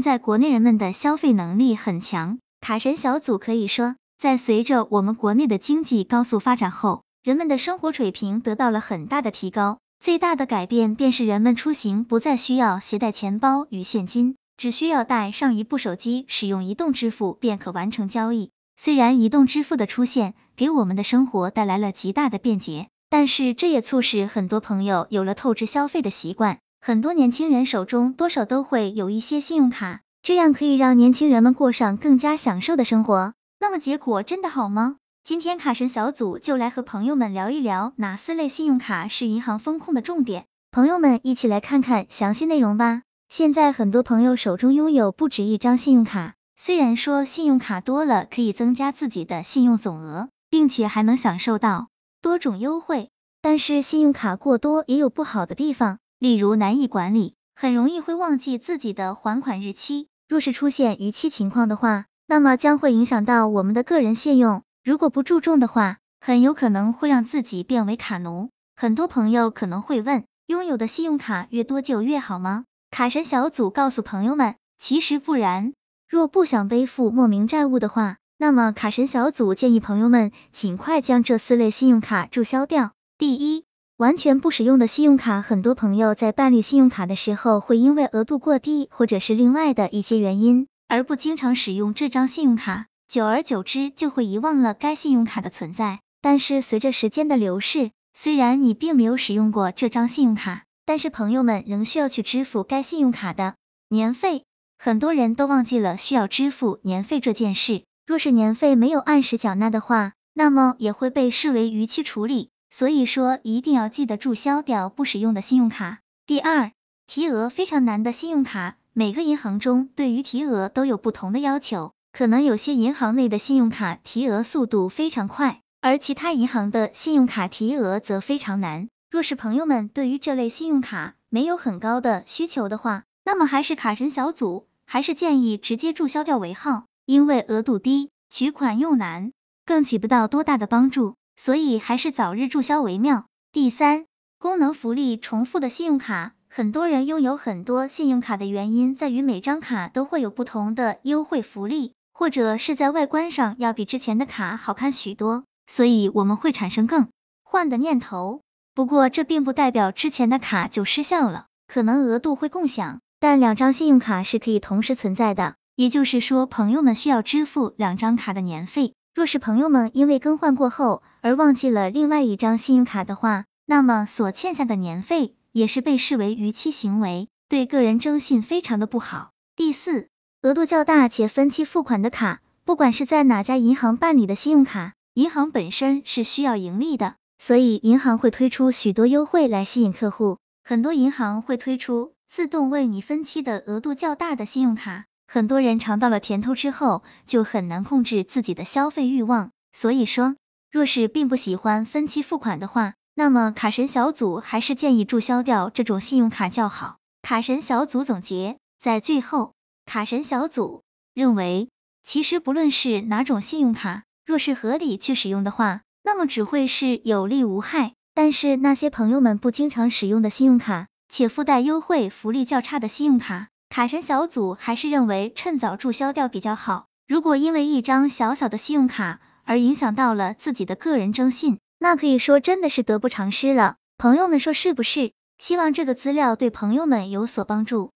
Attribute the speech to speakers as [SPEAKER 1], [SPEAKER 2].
[SPEAKER 1] 现在国内人们的消费能力很强，卡神小组可以说，在随着我们国内的经济高速发展后，人们的生活水平得到了很大的提高。最大的改变便是人们出行不再需要携带钱包与现金，只需要带上一部手机，使用移动支付便可完成交易。虽然移动支付的出现给我们的生活带来了极大的便捷，但是这也促使很多朋友有了透支消费的习惯。很多年轻人手中多少都会有一些信用卡，这样可以让年轻人们过上更加享受的生活。那么结果真的好吗？今天卡神小组就来和朋友们聊一聊哪四类信用卡是银行风控的重点，朋友们一起来看看详细内容吧。现在很多朋友手中拥有不止一张信用卡，虽然说信用卡多了可以增加自己的信用总额，并且还能享受到多种优惠，但是信用卡过多也有不好的地方，例如难以管理，很容易会忘记自己的还款日期，若是出现逾期情况的话，那么将会影响到我们的个人信用。如果不注重的话，很有可能会让自己变为卡奴。很多朋友可能会问，拥有的信用卡越多就越好吗？卡神小组告诉朋友们，其实不然。若不想背负莫名债务的话，那么卡神小组建议朋友们尽快将这四类信用卡注销掉。第一，完全不使用的信用卡，很多朋友在办理信用卡的时候，会因为额度过低，或者是另外的一些原因，而不经常使用这张信用卡。久而久之就会遗忘了该信用卡的存在。但是随着时间的流逝，虽然你并没有使用过这张信用卡，但是朋友们仍需要去支付该信用卡的年费。很多人都忘记了需要支付年费这件事。若是年费没有按时缴纳的话，那么也会被视为逾期处理。所以说一定要记得注销掉不使用的信用卡。第二，提额非常难的信用卡，每个银行中对于提额都有不同的要求。可能有些银行内的信用卡提额速度非常快，而其他银行的信用卡提额则非常难。若是朋友们对于这类信用卡没有很高的需求的话，那么还是卡神小组还是建议直接注销掉为好，因为额度低，取款又难，更起不到多大的帮助，所以还是早日注销为妙。第三，功能福利重复的信用卡。很多人拥有很多信用卡的原因在于每张卡都会有不同的优惠福利。或者是在外观上要比之前的卡好看许多，所以我们会产生更换的念头。不过这并不代表之前的卡就失效了，可能额度会共享，但两张信用卡是可以同时存在的。也就是说，朋友们需要支付两张卡的年费。若是朋友们因为更换过后而忘记了另外一张信用卡的话，那么所欠下的年费也是被视为逾期行为，对个人征信非常的不好。第四。额度较大且分期付款的卡，不管是在哪家银行办理的信用卡，银行本身是需要盈利的，所以银行会推出许多优惠来吸引客户。很多银行会推出自动为你分期的额度较大的信用卡，很多人尝到了甜头之后，就很难控制自己的消费欲望。所以说，若是并不喜欢分期付款的话，那么卡神小组还是建议注销掉这种信用卡较好。卡神小组总结在最后。卡神小组认为，其实不论是哪种信用卡，若是合理去使用的话，那么只会是有利无害。但是那些朋友们不经常使用的信用卡，且附带优惠福利较差的信用卡，卡神小组还是认为趁早注销掉比较好。如果因为一张小小的信用卡而影响到了自己的个人征信，那可以说真的是得不偿失了。朋友们说是不是？希望这个资料对朋友们有所帮助。